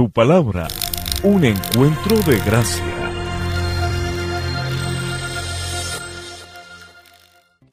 Tu palabra, un encuentro de gracia.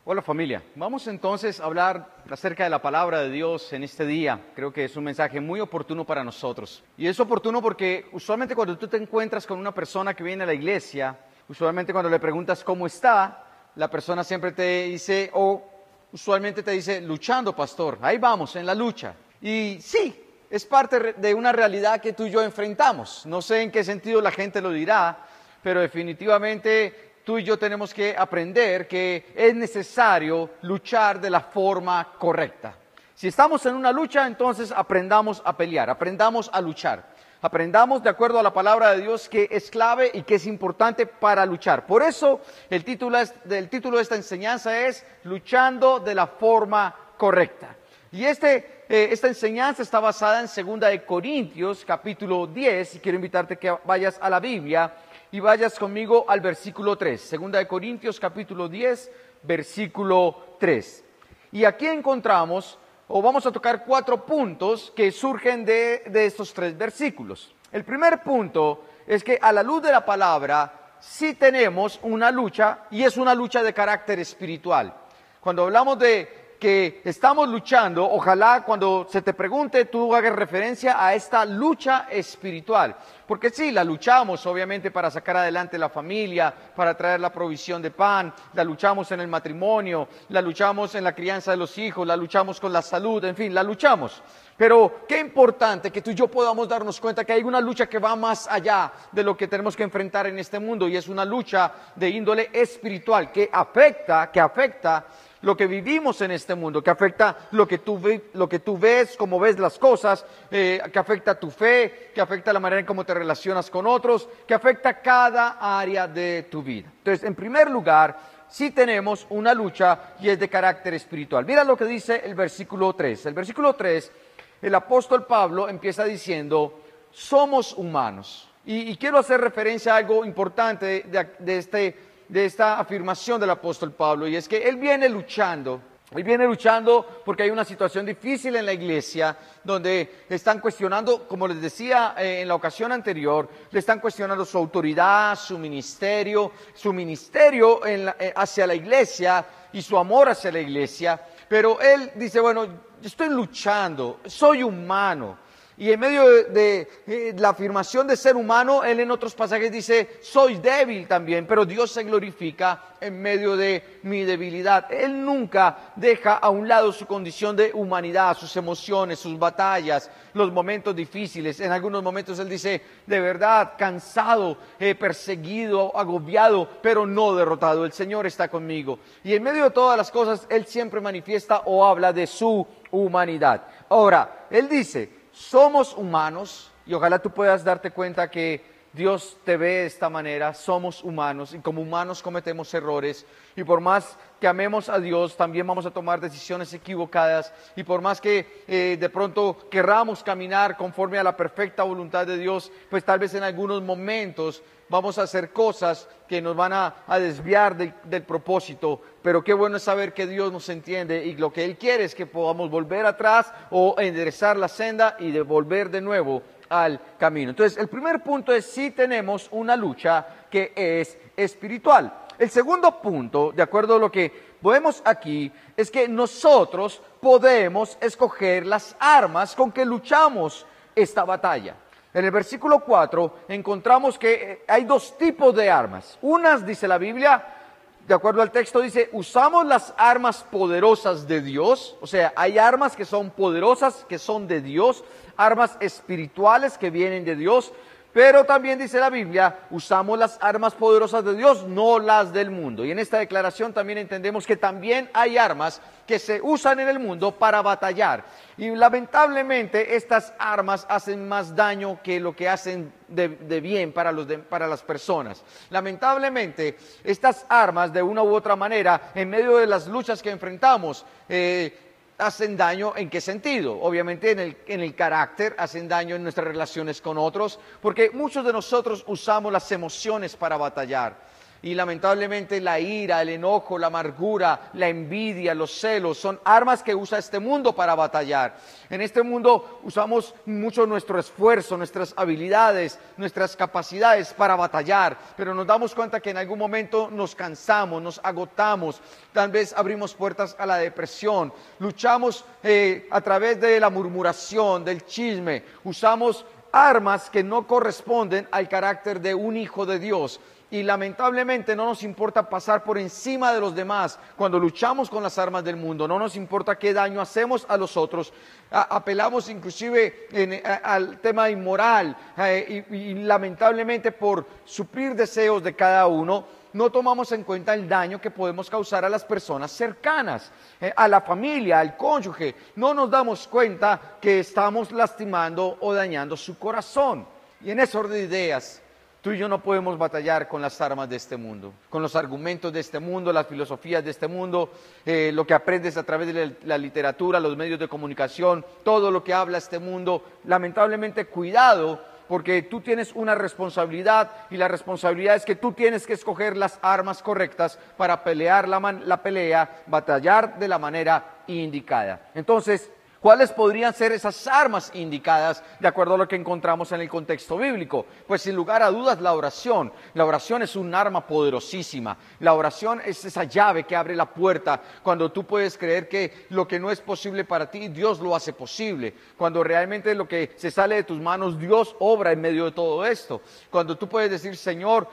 Hola familia, vamos entonces a hablar acerca de la palabra de Dios en este día. Creo que es un mensaje muy oportuno para nosotros. Y es oportuno porque usualmente cuando tú te encuentras con una persona que viene a la iglesia, usualmente cuando le preguntas cómo está, la persona siempre te dice, o usualmente te dice, luchando, pastor, ahí vamos, en la lucha. Y sí, es parte de una realidad que tú y yo enfrentamos. No sé en qué sentido la gente lo dirá, pero definitivamente tú y yo tenemos que aprender que es necesario luchar de la forma correcta. Si estamos en una lucha, entonces aprendamos a pelear, aprendamos a luchar. Aprendamos de acuerdo a la palabra de Dios que es clave y que es importante para luchar. Por eso el título, título de esta enseñanza es Luchando de la forma correcta. Y este, eh, esta enseñanza está basada en 2 de Corintios, capítulo 10, y quiero invitarte que vayas a la Biblia y vayas conmigo al versículo 3. 2 de Corintios, capítulo 10, versículo 3. Y aquí encontramos, o vamos a tocar cuatro puntos que surgen de, de estos tres versículos. El primer punto es que a la luz de la palabra sí tenemos una lucha y es una lucha de carácter espiritual. Cuando hablamos de que estamos luchando, ojalá cuando se te pregunte tú hagas referencia a esta lucha espiritual. Porque sí, la luchamos obviamente para sacar adelante la familia, para traer la provisión de pan, la luchamos en el matrimonio, la luchamos en la crianza de los hijos, la luchamos con la salud, en fin, la luchamos. Pero qué importante que tú y yo podamos darnos cuenta que hay una lucha que va más allá de lo que tenemos que enfrentar en este mundo y es una lucha de índole espiritual que afecta, que afecta lo que vivimos en este mundo, que afecta lo que tú, lo que tú ves, cómo ves las cosas, eh, que afecta tu fe, que afecta la manera en cómo te relacionas con otros, que afecta cada área de tu vida. Entonces, en primer lugar, sí tenemos una lucha y es de carácter espiritual. Mira lo que dice el versículo 3. El versículo 3, el apóstol Pablo empieza diciendo, somos humanos. Y, quiero hacer referencia a algo importante de este de esta afirmación del apóstol Pablo y es que él viene luchando. Él viene luchando porque hay una situación difícil en la iglesia donde están cuestionando, como les decía eh, en la ocasión anterior, le están cuestionando su autoridad, su ministerio, su ministerio eh, hacia la iglesia y su amor hacia la iglesia. Pero él dice, bueno, estoy luchando, soy humano, y en medio de, eh, la afirmación de ser humano, él en otros pasajes dice, soy débil también, pero Dios se glorifica en medio de mi debilidad. Él nunca deja a un lado su condición de humanidad, sus emociones, sus batallas, los momentos difíciles. En algunos momentos él dice, de verdad, cansado, eh, perseguido, agobiado, pero no derrotado. El Señor está conmigo. Y en medio de todas las cosas, él siempre manifiesta o habla de su humanidad. Ahora, él dice, somos humanos y ojalá tú puedas darte cuenta que Dios te ve de esta manera, somos humanos y como humanos cometemos errores. Y por más que amemos a Dios también vamos a tomar decisiones equivocadas. Y por más que eh, de pronto querramos caminar conforme a la perfecta voluntad de Dios, pues tal vez en algunos momentos vamos a hacer cosas que nos van a, desviar del propósito, pero qué bueno es saber que Dios nos entiende y lo que Él quiere es que podamos volver atrás o enderezar la senda y devolver de nuevo al camino. Entonces, el primer punto es si tenemos una lucha que es espiritual. El segundo punto, de acuerdo a lo que vemos aquí, es que nosotros podemos escoger las armas con que luchamos esta batalla. En el versículo 4 encontramos que eh, hay dos tipos de armas. Unas, dice la Biblia, de acuerdo al texto, dice, usamos las armas poderosas de Dios, o sea, hay armas que son poderosas, que son de Dios, armas espirituales que vienen de Dios, pero también dice la Biblia, usamos las armas poderosas de Dios, no las del mundo. Y en esta declaración también entendemos que también hay armas que se usan en el mundo para batallar. Y lamentablemente estas armas hacen más daño que lo que hacen de, bien para, los para las personas. Lamentablemente estas armas de una u otra manera, en medio de las luchas que enfrentamos, eh, hacen daño en qué sentido? Obviamente en el, en el, carácter, hacen daño en nuestras relaciones con otros, porque muchos de nosotros usamos las emociones para batallar. Y lamentablemente la ira, el enojo, la amargura, la envidia, los celos son armas que usa este mundo para batallar. En este mundo usamos mucho nuestro esfuerzo, nuestras habilidades, nuestras capacidades para batallar, pero nos damos cuenta que en algún momento nos cansamos, nos agotamos, tal vez abrimos puertas a la depresión, luchamos eh, a través de la murmuración, del chisme, usamos armas que no corresponden al carácter de un hijo de Dios y lamentablemente no nos importa pasar por encima de los demás cuando luchamos con las armas del mundo, no nos importa qué daño hacemos a los otros, apelamos inclusive al tema inmoral eh, y, lamentablemente por suplir deseos de cada uno, no tomamos en cuenta el daño que podemos causar a las personas cercanas, eh, a la familia, al cónyuge. No nos damos cuenta que estamos lastimando o dañando su corazón. Y en ese orden de ideas, Tú y yo no podemos batallar con las armas de este mundo, con los argumentos de este mundo, las filosofías de este mundo, eh, lo que aprendes a través de la, literatura, los medios de comunicación, todo lo que habla este mundo. Lamentablemente, cuidado, porque tú tienes una responsabilidad y la responsabilidad es que tú tienes que escoger las armas correctas para pelear la, la pelea, batallar de la manera indicada. Entonces, ¿Cuáles podrían ser esas armas indicadas de acuerdo a lo que encontramos en el contexto bíblico? Pues sin lugar a dudas la oración. La oración es un arma poderosísima. La oración es esa llave que abre la puerta cuando tú puedes creer que lo que no es posible para ti, Dios lo hace posible. Cuando realmente lo que se sale de tus manos, Dios obra en medio de todo esto. Cuando tú puedes decir, Señor,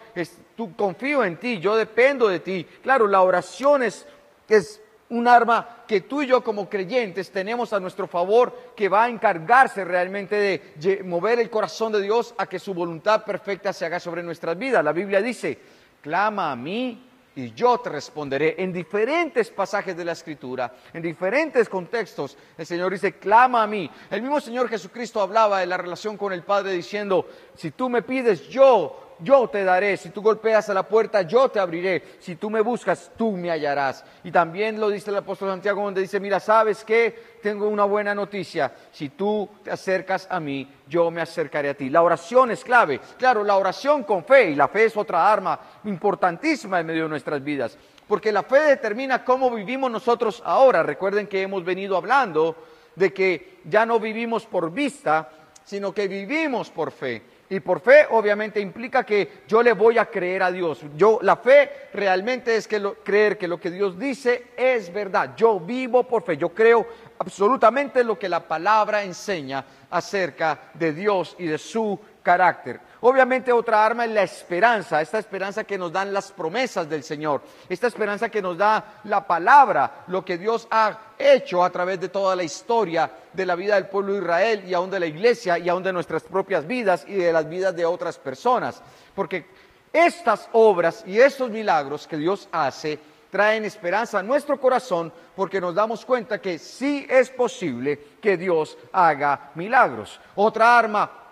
tú confío en ti, yo dependo de ti. Claro, la oración es, es un arma que tú y yo como creyentes tenemos a nuestro favor que va a encargarse realmente de mover el corazón de Dios a que su voluntad perfecta se haga sobre nuestras vidas. La Biblia dice, clama a mí y yo te responderé. En diferentes pasajes de la Escritura, en diferentes contextos, el Señor dice, clama a mí. El mismo Señor Jesucristo hablaba de la relación con el Padre diciendo, si tú me pides, yo yo te daré. Si tú golpeas a la puerta, yo te abriré. Si tú me buscas, tú me hallarás. Y también lo dice el apóstol Santiago, donde dice, mira, ¿sabes qué? Tengo una buena noticia. Si tú te acercas a mí, yo me acercaré a ti. La oración es clave. Claro, la oración con fe, y la fe es otra arma importantísima en medio de nuestras vidas. Porque la fe determina cómo vivimos nosotros ahora. Recuerden que hemos venido hablando de que ya no vivimos por vista, sino que vivimos por fe. Y por fe obviamente implica que yo le voy a creer a Dios. Yo la fe realmente es que creer que lo que Dios dice es verdad. Yo vivo por fe. Yo creo absolutamente lo que la palabra enseña acerca de Dios y de su carácter. Obviamente otra arma es la esperanza, esta esperanza que nos dan las promesas del Señor, esta esperanza que nos da la palabra, lo que Dios ha hecho a través de toda la historia de la vida del pueblo de Israel y aún de la iglesia y aún de nuestras propias vidas y de las vidas de otras personas. Porque estas obras y estos milagros que Dios hace traen esperanza a nuestro corazón porque nos damos cuenta que sí es posible que Dios haga milagros. Otra arma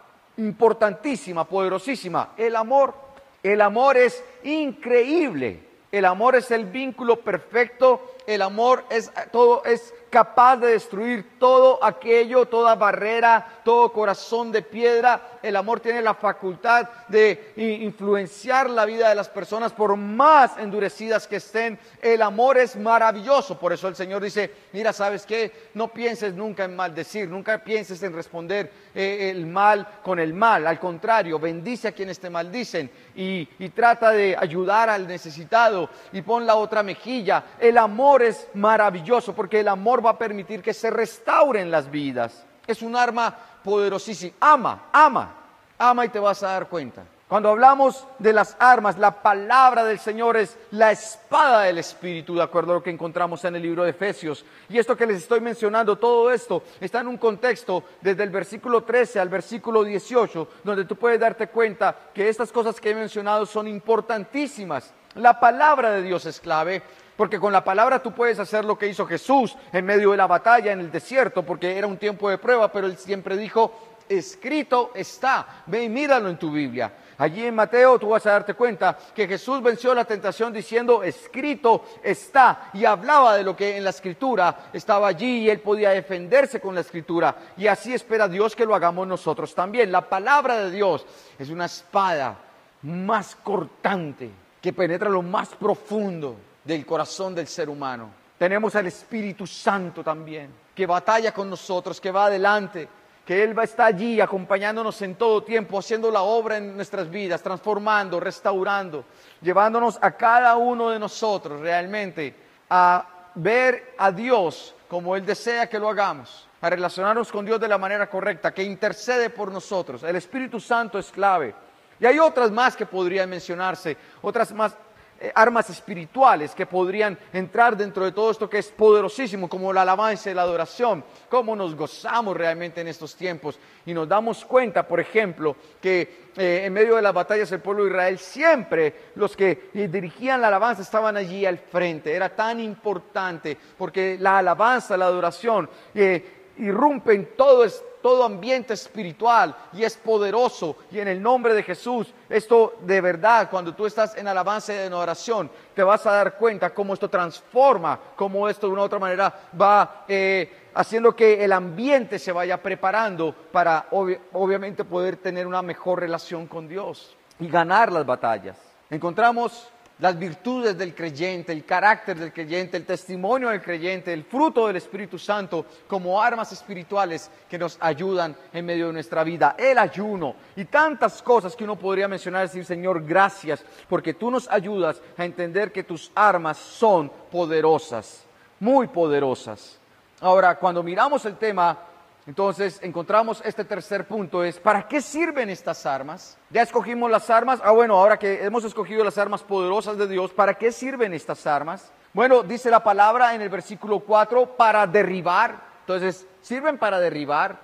importantísima, poderosísima, el amor. El amor es increíble. El amor es el vínculo perfecto. El amor es todo es capaz de destruir todo aquello, toda barrera, todo corazón de piedra el amor tiene la facultad de influenciar la vida de las personas por más endurecidas que estén. El amor es maravilloso, por eso el Señor dice, mira, ¿sabes qué? No pienses nunca en maldecir, nunca pienses en responder eh, el mal con el mal, al contrario, bendice a quienes te maldicen y, y trata de ayudar al necesitado y pon la otra mejilla. El amor es maravilloso porque el amor va a permitir que se restauren las vidas. Es un arma poderosísimo. Ama, ama, ama y te vas a dar cuenta. Cuando hablamos de las armas, la palabra del Señor es la espada del Espíritu, de acuerdo a lo que encontramos en el libro de Efesios. Y esto que les estoy mencionando, todo esto está en un contexto desde el versículo 13 al versículo 18, donde tú puedes darte cuenta que estas cosas que he mencionado son importantísimas. La palabra de Dios es clave, porque con la palabra tú puedes hacer lo que hizo Jesús en medio de la batalla en el desierto, porque era un tiempo de prueba, pero él siempre dijo, escrito está, ve y míralo en tu Biblia. Allí en Mateo tú vas a darte cuenta que Jesús venció la tentación diciendo, escrito está, y hablaba de lo que en la escritura estaba allí y él podía defenderse con la escritura. Y así espera Dios que lo hagamos nosotros también. La palabra de Dios es una espada más cortante que penetra lo más profundo del corazón del ser humano. Tenemos al Espíritu Santo también, que batalla con nosotros, que va adelante, que Él va a estar allí acompañándonos en todo tiempo, haciendo la obra en nuestras vidas, transformando, restaurando, llevándonos a cada uno de nosotros realmente a ver a Dios como Él desea que lo hagamos, a relacionarnos con Dios de la manera correcta, que intercede por nosotros. El Espíritu Santo es clave. Y hay otras más que podrían mencionarse, otras más armas espirituales que podrían entrar dentro de todo esto que es poderosísimo, como la alabanza y la adoración, cómo nos gozamos realmente en estos tiempos y nos damos cuenta, por ejemplo, que eh, en medio de las batallas del pueblo de Israel siempre los que eh, dirigían la alabanza estaban allí al frente, era tan importante porque la alabanza, la adoración irrumpe en todo todo ambiente espiritual y es poderoso. Y en el nombre de Jesús, esto de verdad, cuando tú estás en alabanza y en oración, te vas a dar cuenta cómo esto transforma, cómo esto de una u otra manera va eh, haciendo que el ambiente se vaya preparando para obviamente poder tener una mejor relación con Dios y ganar las batallas. Encontramos las virtudes del creyente, el carácter del creyente, el testimonio del creyente, el fruto del Espíritu Santo como armas espirituales que nos ayudan en medio de nuestra vida, el ayuno y tantas cosas que uno podría mencionar y decir, Señor, gracias, porque tú nos ayudas a entender que tus armas son poderosas, muy poderosas. Ahora, cuando miramos el tema entonces encontramos este tercer punto, es ¿para qué sirven estas armas? Ya escogimos las armas, ah bueno, ahora que hemos escogido las armas poderosas de Dios, ¿para qué sirven estas armas? Bueno, dice la palabra en el versículo 4, para derribar, entonces sirven para derribar.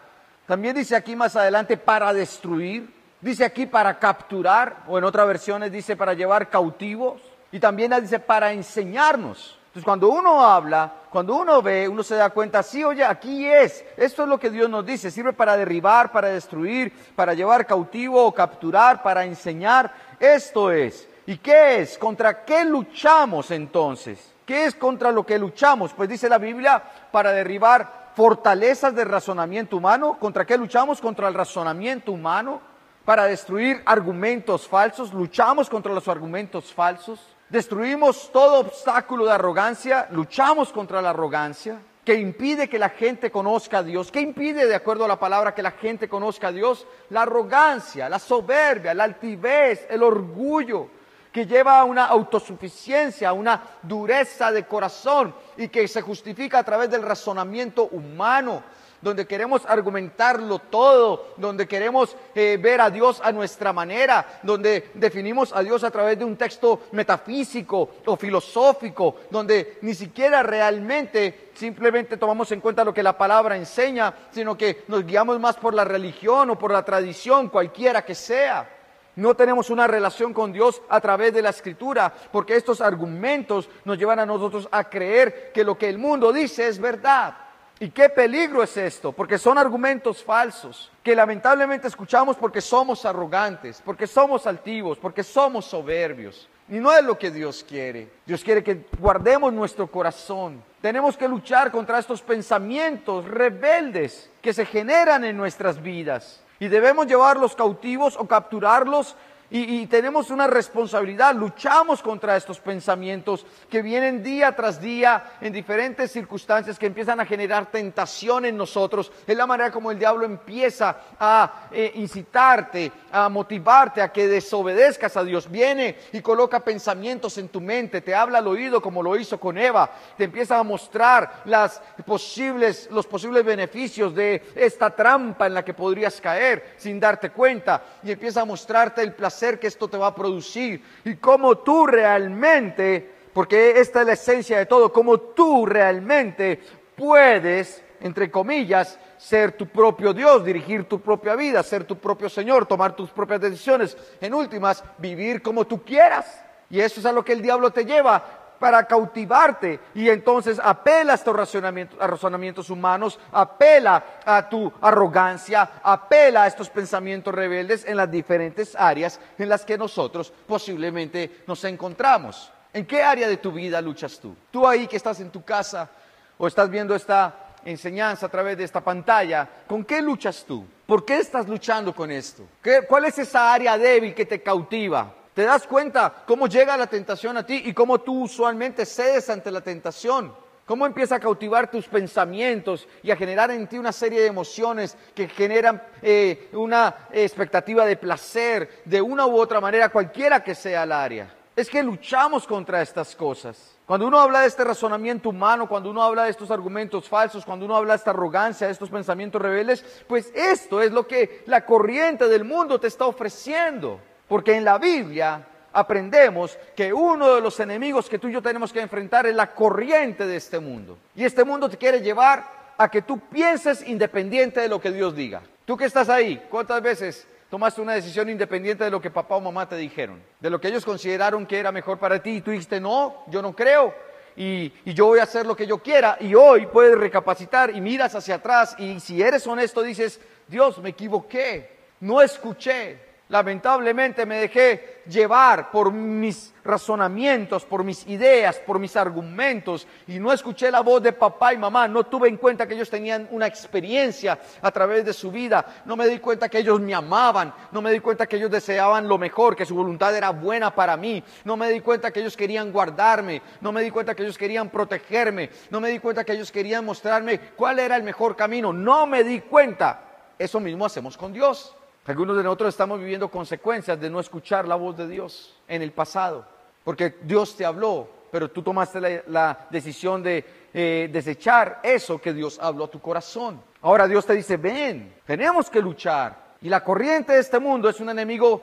También dice aquí más adelante para destruir, dice aquí para capturar, o en otras versiones dice para llevar cautivos, y también dice para enseñarnos. Entonces, cuando uno habla, cuando uno ve, uno se da cuenta, sí, oye, aquí es, esto es lo que Dios nos dice, sirve para derribar, para destruir, para llevar cautivo o capturar, para enseñar, esto es. ¿Y qué es? ¿Contra qué luchamos entonces? ¿Qué es contra lo que luchamos? Pues dice la Biblia, para derribar fortalezas de razonamiento humano. ¿Contra qué luchamos? Contra el razonamiento humano. Para destruir argumentos falsos. Luchamos contra los argumentos falsos Destruimos todo obstáculo de arrogancia, luchamos contra la arrogancia, que impide que la gente conozca a Dios. ¿Qué impide, de acuerdo a la palabra, que la gente conozca a Dios? La arrogancia, la soberbia, la altivez, el orgullo, que lleva a una autosuficiencia, a una dureza de corazón y que se justifica a través del razonamiento humano donde queremos argumentarlo todo, donde queremos eh, ver a Dios a nuestra manera, donde definimos a Dios a través de un texto metafísico o filosófico, donde ni siquiera realmente simplemente tomamos en cuenta lo que la palabra enseña, sino que nos guiamos más por la religión o por la tradición, cualquiera que sea. No tenemos una relación con Dios a través de la escritura, porque estos argumentos nos llevan a nosotros a creer que lo que el mundo dice es verdad. ¿Y qué peligro es esto? Porque son argumentos falsos que lamentablemente escuchamos porque somos arrogantes, porque somos altivos, porque somos soberbios. Y no es lo que Dios quiere. Dios quiere que guardemos nuestro corazón. Tenemos que luchar contra estos pensamientos rebeldes que se generan en nuestras vidas. Y debemos llevarlos cautivos o capturarlos y, tenemos una responsabilidad, luchamos contra estos pensamientos que vienen día tras día en diferentes circunstancias que empiezan a generar tentación en nosotros. Es la manera como el diablo empieza a eh, incitarte, a motivarte a que desobedezcas a Dios. Viene y coloca pensamientos en tu mente, te habla al oído como lo hizo con Eva, te empieza a mostrar las posibles, los posibles beneficios de esta trampa en la que podrías caer sin darte cuenta y empieza a mostrarte el placer que esto te va a producir y cómo tú realmente, porque esta es la esencia de todo, cómo tú realmente puedes, entre comillas, ser tu propio Dios, dirigir tu propia vida, ser tu propio Señor, tomar tus propias decisiones, en últimas, vivir como tú quieras. Y eso es a lo que el diablo te lleva, para cautivarte y entonces apela a estos razonamientos, razonamientos humanos, apela a tu arrogancia, apela a estos pensamientos rebeldes en las diferentes áreas en las que nosotros posiblemente nos encontramos. ¿En qué área de tu vida luchas tú? Tú ahí que estás en tu casa o estás viendo esta enseñanza a través de esta pantalla, ¿con qué luchas tú? ¿Por qué estás luchando con esto? ¿Cuál es esa área débil que te cautiva? Te das cuenta cómo llega la tentación a ti y cómo tú usualmente cedes ante la tentación. Cómo empieza a cautivar tus pensamientos y a generar en ti una serie de emociones que generan eh, una expectativa de placer de una u otra manera, cualquiera que sea el área. Es que luchamos contra estas cosas. Cuando uno habla de este razonamiento humano, cuando uno habla de estos argumentos falsos, cuando uno habla de esta arrogancia, de estos pensamientos rebeldes, pues esto es lo que la corriente del mundo te está ofreciendo. Porque en la Biblia aprendemos que uno de los enemigos que tú y yo tenemos que enfrentar es la corriente de este mundo. Y este mundo te quiere llevar a que tú pienses independiente de lo que Dios diga. Tú que estás ahí, ¿cuántas veces tomaste una decisión independiente de lo que papá o mamá te dijeron? De lo que ellos consideraron que era mejor para ti y tú dijiste, no, yo no creo. Y, y, yo voy a hacer lo que yo quiera. Y hoy puedes recapacitar y miras hacia atrás y si eres honesto dices, Dios, me equivoqué, no escuché, Lamentablemente me dejé llevar por mis razonamientos, por mis ideas, por mis argumentos y no escuché la voz de papá y mamá, no tuve en cuenta que ellos tenían una experiencia a través de su vida, no me di cuenta que ellos me amaban, no me di cuenta que ellos deseaban lo mejor, que su voluntad era buena para mí, no me di cuenta que ellos querían guardarme, no me di cuenta que ellos querían protegerme, no me di cuenta que ellos querían mostrarme cuál era el mejor camino, no me di cuenta. Eso mismo hacemos con Dios. Algunos de nosotros estamos viviendo consecuencias de no escuchar la voz de Dios en el pasado, porque Dios te habló, pero tú tomaste la, decisión de eh, desechar eso que Dios habló a tu corazón. Ahora Dios te dice, ven, tenemos que luchar. Y la corriente de este mundo es un enemigo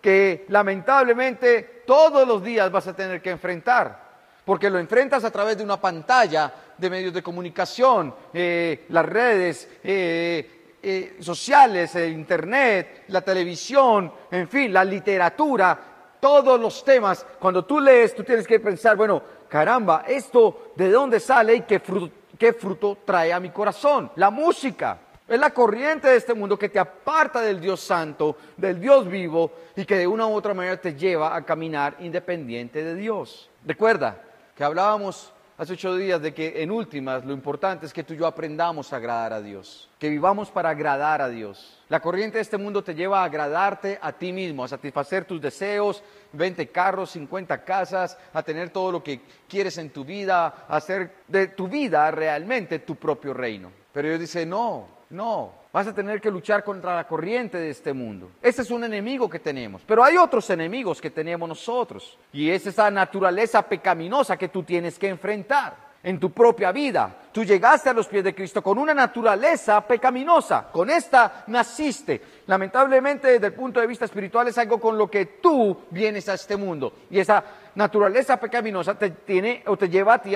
que lamentablemente todos los días vas a tener que enfrentar, porque lo enfrentas a través de una pantalla de medios de comunicación, eh, las redes, eh, eh, sociales, el Internet, la televisión, en fin, la literatura, todos los temas, cuando tú lees, tú tienes que pensar, bueno, caramba, esto de dónde sale y qué fruto, qué fruto trae a mi corazón. La música. Es la corriente de este mundo que te aparta del Dios santo, del Dios vivo y que de una u otra manera te lleva a caminar independiente de Dios. Recuerda que hablábamos hace ocho días de que en últimas lo importante es que tú y yo aprendamos a agradar a Dios, que vivamos para agradar a Dios. La corriente de este mundo te lleva a agradarte a ti mismo, a satisfacer tus deseos, 20 carros, 50 casas, a tener todo lo que quieres en tu vida, a hacer de tu vida realmente tu propio reino. Pero Dios dice, no, no, vas a tener que luchar contra la corriente de este mundo. Ese es un enemigo que tenemos, pero hay otros enemigos que tenemos nosotros, y es esa naturaleza pecaminosa que tú tienes que enfrentar en tu propia vida. Tú llegaste a los pies de Cristo con una naturaleza pecaminosa, con esta naciste. Lamentablemente desde el punto de vista espiritual es algo con lo que tú vienes a este mundo. Y esa naturaleza pecaminosa te tiene o te lleva a ti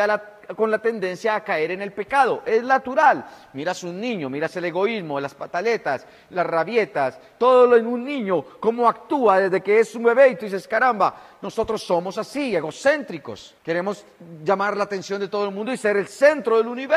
con la tendencia a caer en el pecado. Es natural. Miras un niño, miras el egoísmo, las pataletas, las rabietas, todo lo en un niño, cómo actúa desde que es un bebé y tú dices, caramba, nosotros somos así, egocéntricos. Queremos llamar la atención de todo el mundo y ser el centro del universo.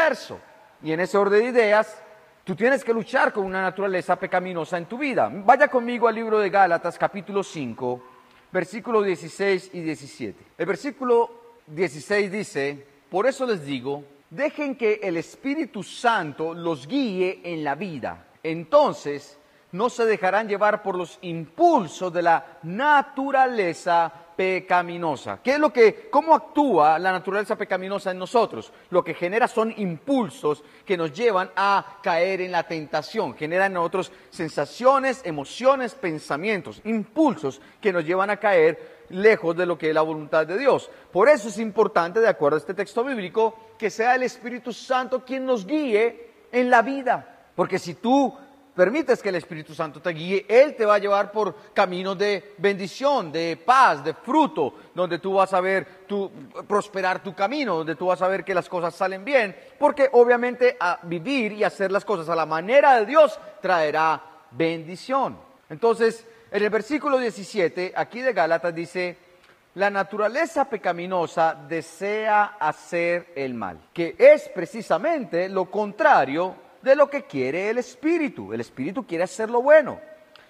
Y en ese orden de ideas, tú tienes que luchar con una naturaleza pecaminosa en tu vida. Vaya conmigo al libro de Gálatas capítulo 5, versículos 16 y 17. El versículo 16 dice, por eso les digo, dejen que el Espíritu Santo los guíe en la vida. Entonces, no se dejarán llevar por los impulsos de la naturaleza pecaminosa. ¿Qué es lo que, cómo actúa la naturaleza pecaminosa en nosotros? Lo que genera son impulsos que nos llevan a caer en la tentación, generan en nosotros sensaciones, emociones, pensamientos, impulsos que nos llevan a caer lejos de lo que es la voluntad de Dios. Por eso es importante, de acuerdo a este texto bíblico, que sea el Espíritu Santo quien nos guíe en la vida. Porque si tú permites que el Espíritu Santo te guíe, Él te va a llevar por caminos de bendición, de paz, de fruto, donde tú vas a ver tu, prosperar tu camino, donde tú vas a ver que las cosas salen bien, porque obviamente a vivir y hacer las cosas a la manera de Dios traerá bendición. Entonces, en el versículo 17, aquí de Gálatas dice, la naturaleza pecaminosa desea hacer el mal, que es precisamente lo contrario de lo que quiere el Espíritu. El Espíritu quiere hacer lo bueno.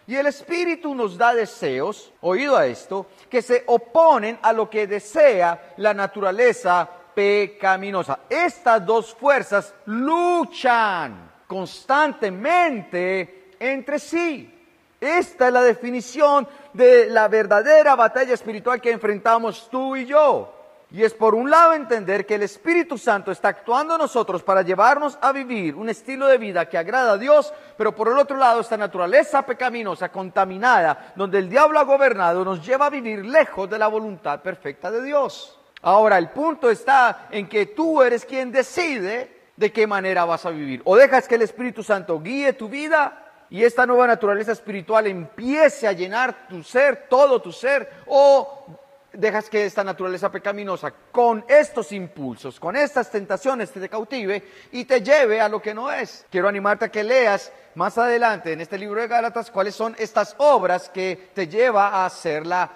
Y el Espíritu nos da deseos, oído a esto, que se oponen a lo que desea la naturaleza pecaminosa. Estas dos fuerzas luchan constantemente entre sí. Esta es la definición de la verdadera batalla espiritual que enfrentamos tú y yo. Y es por un lado entender que el Espíritu Santo está actuando en nosotros para llevarnos a vivir un estilo de vida que agrada a Dios, pero por el otro lado esta naturaleza pecaminosa, contaminada, donde el diablo ha gobernado, nos lleva a vivir lejos de la voluntad perfecta de Dios. Ahora, el punto está en que tú eres quien decide de qué manera vas a vivir. O dejas que el Espíritu Santo guíe tu vida y esta nueva naturaleza espiritual empiece a llenar tu ser, todo tu ser, o dejas que esta naturaleza pecaminosa con estos impulsos, con estas tentaciones te cautive y te lleve a lo que no es. Quiero animarte a que leas más adelante en este libro de Gálatas cuáles son estas obras que te lleva a hacer la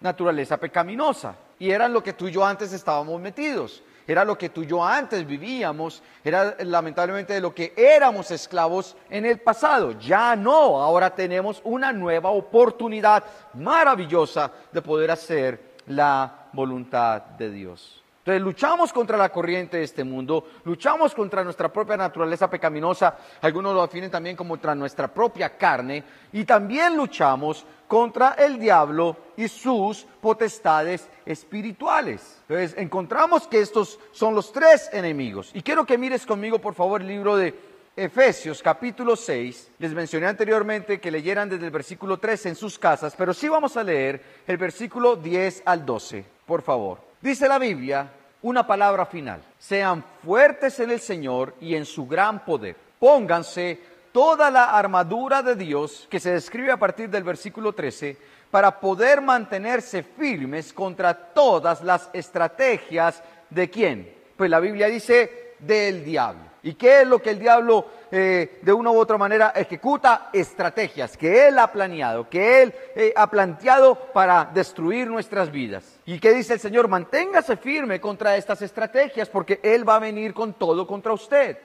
naturaleza pecaminosa. Y eran lo que tú y yo antes estábamos metidos. Era lo que tú y yo antes vivíamos, era lamentablemente de lo que éramos esclavos en el pasado. Ya no, ahora tenemos una nueva oportunidad maravillosa de poder hacer la voluntad de Dios. Entonces luchamos contra la corriente de este mundo, luchamos contra nuestra propia naturaleza pecaminosa, algunos lo definen también como contra nuestra propia carne, y también luchamos contra el diablo y sus potestades espirituales. Entonces encontramos que estos son los tres enemigos. Y quiero que mires conmigo, por favor, el libro de Efesios capítulo 6, les mencioné anteriormente que leyeran desde el versículo 13 en sus casas, pero sí vamos a leer el versículo 10 al 12, por favor. Dice la Biblia una palabra final. Sean fuertes en el Señor y en su gran poder. Pónganse toda la armadura de Dios que se describe a partir del versículo 13 para poder mantenerse firmes contra todas las estrategias de quién. Pues la Biblia dice del diablo. ¿Y qué es lo que el diablo eh, de una u otra manera ejecuta? Estrategias que él ha planeado, que él eh, ha planteado para destruir nuestras vidas. ¿Y qué dice el Señor? Manténgase firme contra estas estrategias porque él va a venir con todo contra usted.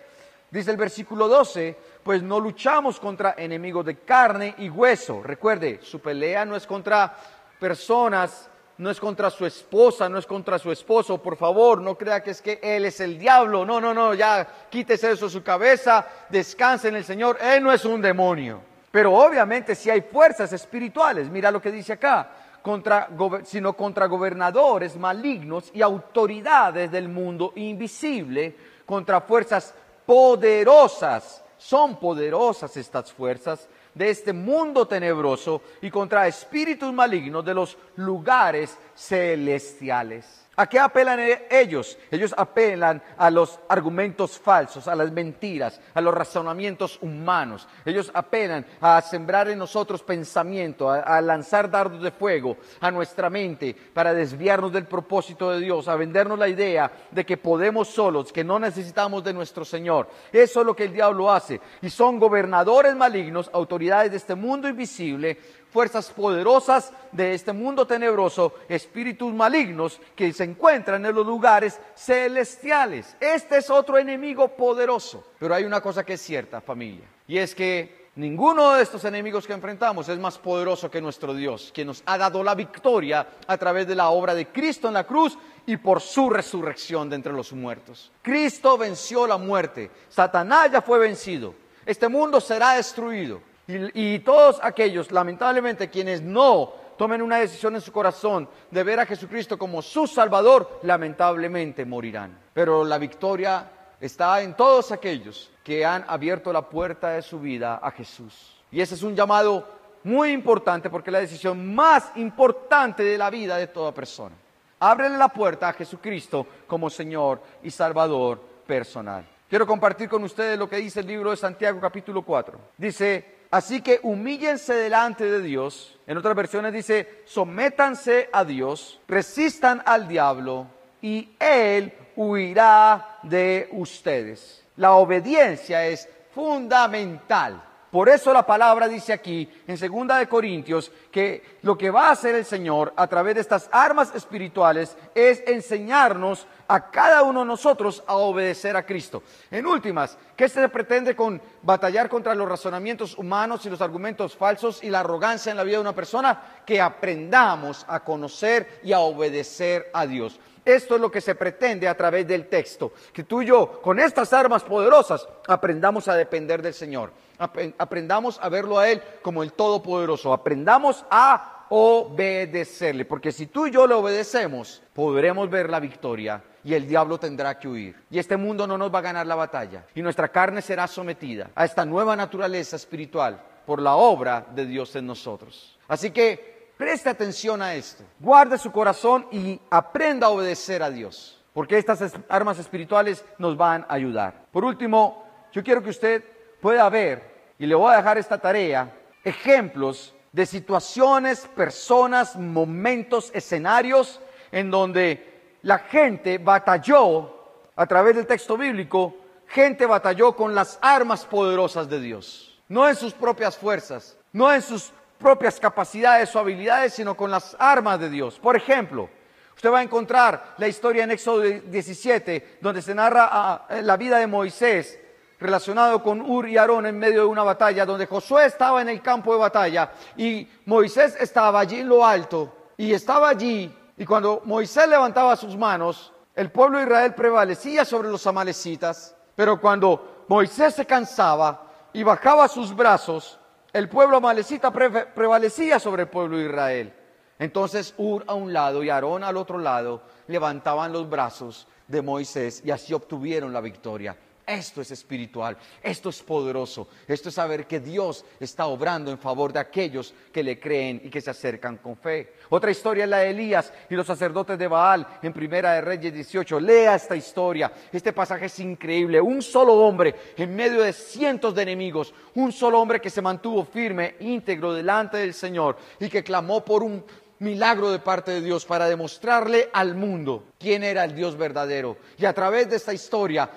Dice el versículo 12, pues no luchamos contra enemigos de carne y hueso. Recuerde, su pelea no es contra personas no es contra su esposa, no es contra su esposo, por favor, no crea que es que él es el diablo, no, no, no, ya quítese eso de su cabeza, descanse en el Señor, él no es un demonio. Pero obviamente si hay fuerzas espirituales, mira lo que dice acá, contra, sino contra gobernadores malignos y autoridades del mundo invisible, contra fuerzas poderosas, son poderosas estas fuerzas de este mundo tenebroso y contra espíritus malignos de los lugares celestiales. ¿A qué apelan e-, ellos? Ellos apelan a los argumentos falsos, a las mentiras, a los razonamientos humanos. Ellos apelan a sembrar en nosotros pensamiento, a, lanzar dardos de fuego a nuestra mente para desviarnos del propósito de Dios, a vendernos la idea de que podemos solos, que no necesitamos de nuestro Señor. Eso es lo que el diablo hace. Y son gobernadores malignos, autoridades de este mundo invisible, fuerzas poderosas de este mundo tenebroso, espíritus malignos que se encuentran en los lugares celestiales. Este es otro enemigo poderoso. Pero hay una cosa que es cierta, familia, y es que ninguno de estos enemigos que enfrentamos es más poderoso que nuestro Dios, quien nos ha dado la victoria a través de la obra de Cristo en la cruz y por su resurrección de entre los muertos. Cristo venció la muerte, Satanás ya fue vencido, este mundo será destruido. Y, todos aquellos, lamentablemente, quienes no tomen una decisión en su corazón de ver a Jesucristo como su Salvador, lamentablemente morirán. Pero la victoria está en todos aquellos que han abierto la puerta de su vida a Jesús. Y ese es un llamado muy importante porque es la decisión más importante de la vida de toda persona. Ábrele la puerta a Jesucristo como Señor y Salvador personal. Quiero compartir con ustedes lo que dice el libro de Santiago capítulo 4. Dice, Así que humíllense delante de Dios. En otras versiones dice, sométanse a Dios, resistan al diablo y Él huirá de ustedes. La obediencia es fundamental. Por eso la palabra dice aquí en segunda de Corintios que lo que va a hacer el Señor a través de estas armas espirituales es enseñarnos a cada uno de nosotros a obedecer a Cristo. En últimas, ¿qué se pretende con batallar contra los razonamientos humanos y los argumentos falsos y la arrogancia en la vida de una persona? Que aprendamos a conocer y a obedecer a Dios. Esto es lo que se pretende a través del texto, que tú y yo, con estas armas poderosas, aprendamos a depender del Señor, aprendamos a verlo a Él como el Todopoderoso, aprendamos a obedecerle, porque si tú y yo le obedecemos, podremos ver la victoria y el diablo tendrá que huir. Y este mundo no nos va a ganar la batalla y nuestra carne será sometida a esta nueva naturaleza espiritual por la obra de Dios en nosotros. Así que preste atención a esto, guarde su corazón y aprenda a obedecer a Dios, porque estas armas espirituales nos van a ayudar. Por último, yo quiero que usted pueda ver, y le voy a dejar esta tarea, ejemplos de situaciones, personas, momentos, escenarios en donde la gente batalló a través del texto bíblico, gente batalló con las armas poderosas de Dios, no en sus propias fuerzas, no en sus propias capacidades o habilidades, sino con las armas de Dios. Por ejemplo, usted va a encontrar la historia en Éxodo 17, donde se narra ah, la vida de Moisés relacionado con Ur y Aarón en medio de una batalla, donde Josué estaba en el campo de batalla y Moisés estaba allí en lo alto y estaba allí y cuando Moisés levantaba sus manos, el pueblo de Israel prevalecía sobre los amalecitas, pero cuando Moisés se cansaba y bajaba sus brazos, el pueblo amalecita prevalecía sobre el pueblo de Israel. Entonces Ur a un lado y Aarón al otro lado levantaban los brazos de Moisés y así obtuvieron la victoria. Esto es espiritual, esto es poderoso, esto es saber que Dios está obrando en favor de aquellos que le creen y que se acercan con fe. Otra historia es la de Elías y los sacerdotes de Baal en Primera de Reyes 18. Lea esta historia. Este pasaje es increíble. Un solo hombre en medio de cientos de enemigos, un solo hombre que se mantuvo firme, íntegro delante del Señor y que clamó por un milagro de parte de Dios para demostrarle al mundo quién era el Dios verdadero. Y a través de esta historia,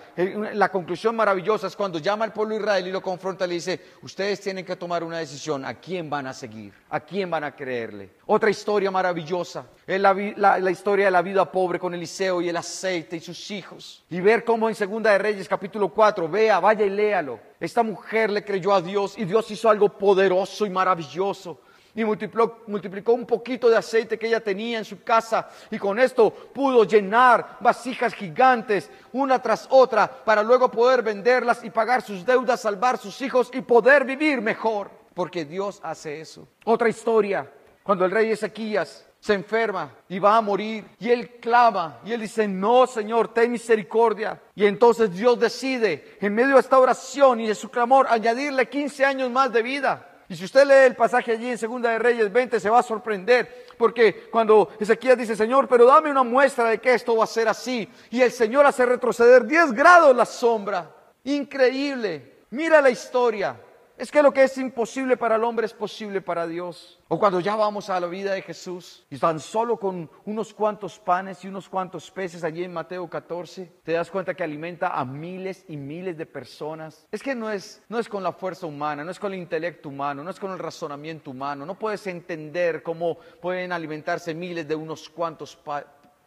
la conclusión maravillosa es cuando llama al pueblo de Israel y lo confronta, le dice, ustedes tienen que tomar una decisión, ¿a quién van a seguir? ¿A quién van a creerle? Otra historia maravillosa es la, la historia de la vida pobre con Eliseo y el aceite y sus hijos. Y ver cómo en Segunda de Reyes capítulo 4, vea, vaya y léalo. Esta mujer le creyó a Dios y Dios hizo algo poderoso y maravilloso y multiplicó, un poquito de aceite que ella tenía en su casa y con esto pudo llenar vasijas gigantes una tras otra para luego poder venderlas y pagar sus deudas, salvar sus hijos y poder vivir mejor, porque Dios hace eso. Otra historia, cuando el rey Ezequías se enferma y va a morir y él clama y él dice, no Señor, ten misericordia. Y entonces Dios decide en medio de esta oración y de su clamor añadirle 15 años más de vida. Y si usted lee el pasaje allí en Segunda de Reyes 20, se va a sorprender, porque cuando Ezequiel dice, Señor, pero dame una muestra de que esto va a ser así, y el Señor hace retroceder 10 grados la sombra. Increíble. Mira la historia. Es que lo que es imposible para el hombre es posible para Dios. O cuando ya vamos a la vida de Jesús y tan solo con unos cuantos panes y unos cuantos peces allí en Mateo 14, te das cuenta que alimenta a miles y miles de personas. Es que no es, no es con la fuerza humana, no es con el intelecto humano, no es con el razonamiento humano. No puedes entender cómo pueden alimentarse miles de unos cuantos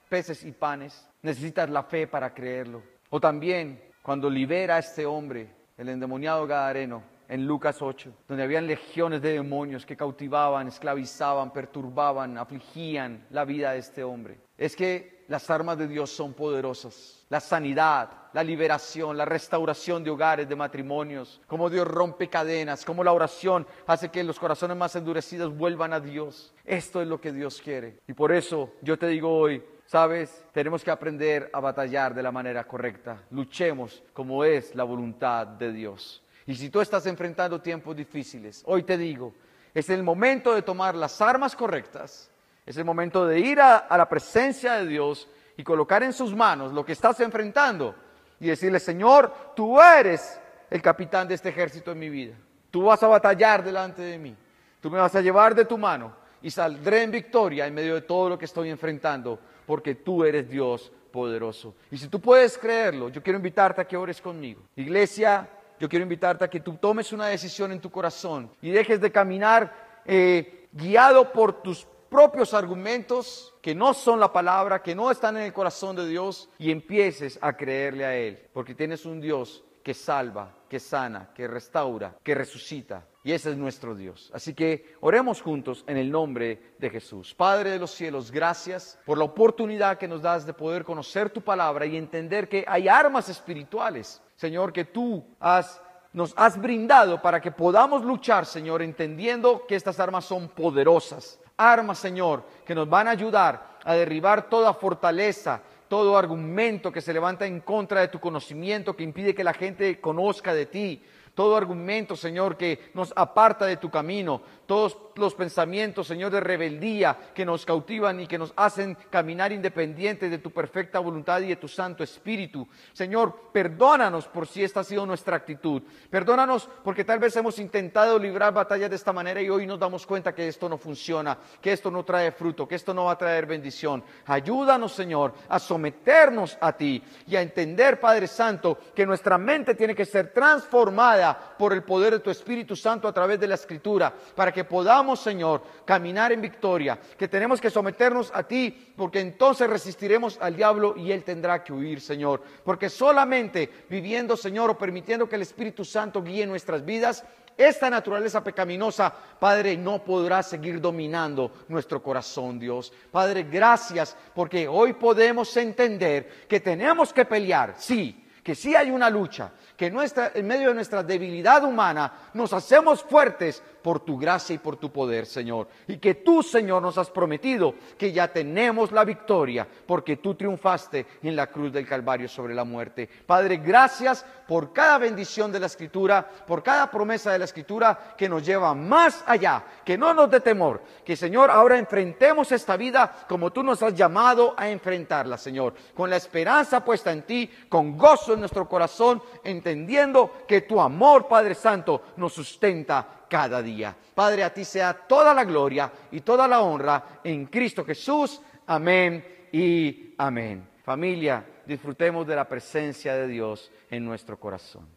peces y panes. Necesitas la fe para creerlo. O también cuando libera a este hombre, el endemoniado Gadareno, en Lucas 8, donde habían legiones de demonios que cautivaban, esclavizaban, perturbaban, afligían la vida de este hombre. Es que las armas de Dios son poderosas. La sanidad, la liberación, la restauración de hogares, de matrimonios, como Dios rompe cadenas, como la oración hace que los corazones más endurecidos vuelvan a Dios. Esto es lo que Dios quiere. Y por eso yo te digo hoy, Sabes, tenemos que aprender a batallar de la manera correcta. Luchemos como es la voluntad de Dios. Y si tú estás enfrentando tiempos difíciles, hoy te digo, es el momento de tomar las armas correctas, es el momento de ir a, la presencia de Dios y colocar en sus manos lo que estás enfrentando y decirle, Señor, tú eres el capitán de este ejército en mi vida. Tú vas a batallar delante de mí. Tú me vas a llevar de tu mano y saldré en victoria en medio de todo lo que estoy enfrentando, porque tú eres Dios poderoso. Y si tú puedes creerlo, yo quiero invitarte a que ores conmigo. Iglesia, yo quiero invitarte a que tú tomes una decisión en tu corazón y dejes de caminar eh, guiado por tus propios argumentos que no son la palabra, que no están en el corazón de Dios y empieces a creerle a Él, porque tienes un Dios que salva, que sana, que restaura, que resucita Y ese es nuestro Dios. Así que oremos juntos en el nombre de Jesús. Padre de los cielos, gracias por la oportunidad que nos das de poder conocer tu palabra y entender que hay armas espirituales, Señor, que tú has, nos has brindado para que podamos luchar, Señor, entendiendo que estas armas son poderosas. Armas, Señor, que nos van a ayudar a derribar toda fortaleza, todo argumento que se levanta en contra de tu conocimiento, que impide que la gente conozca de ti, todo argumento, Señor, que nos aparta de tu camino, todos los pensamientos, Señor, de rebeldía que nos cautivan y que nos hacen caminar independientes de tu perfecta voluntad y de tu Santo Espíritu. Señor, perdónanos por si esta ha sido nuestra actitud. Perdónanos porque tal vez hemos intentado librar batallas de esta manera y hoy nos damos cuenta que esto no funciona, que esto no trae fruto, que esto no va a traer bendición. Ayúdanos, Señor, a someternos a ti y a entender, Padre Santo, que nuestra mente tiene que ser transformada por el poder de tu Espíritu Santo a través de la Escritura, para que podamos, Señor, caminar en victoria, que tenemos que someternos a ti, porque entonces resistiremos al diablo y él tendrá que huir, Señor. Porque solamente viviendo, Señor, o permitiendo que el Espíritu Santo guíe nuestras vidas, esta naturaleza pecaminosa, Padre, no podrá seguir dominando nuestro corazón, Dios. Padre, gracias porque hoy podemos entender que tenemos que pelear, sí, que sí hay una lucha, que en medio de nuestra debilidad humana nos hacemos fuertes por tu gracia y por tu poder, Señor. Y que tú, Señor, nos has prometido que ya tenemos la victoria porque tú triunfaste en la cruz del Calvario sobre la muerte. Padre, gracias por cada bendición de la Escritura, por cada promesa de la Escritura que nos lleva más allá, que no nos dé temor, que, Señor, ahora enfrentemos esta vida como tú nos has llamado a enfrentarla, Señor, con la esperanza puesta en ti, con gozo en nuestro corazón, entendiendo que tu amor, Padre Santo, nos sustenta cada día. Padre, a ti sea toda la gloria y toda la honra en Cristo Jesús. Amén y amén. Familia, disfrutemos de la presencia de Dios en nuestro corazón.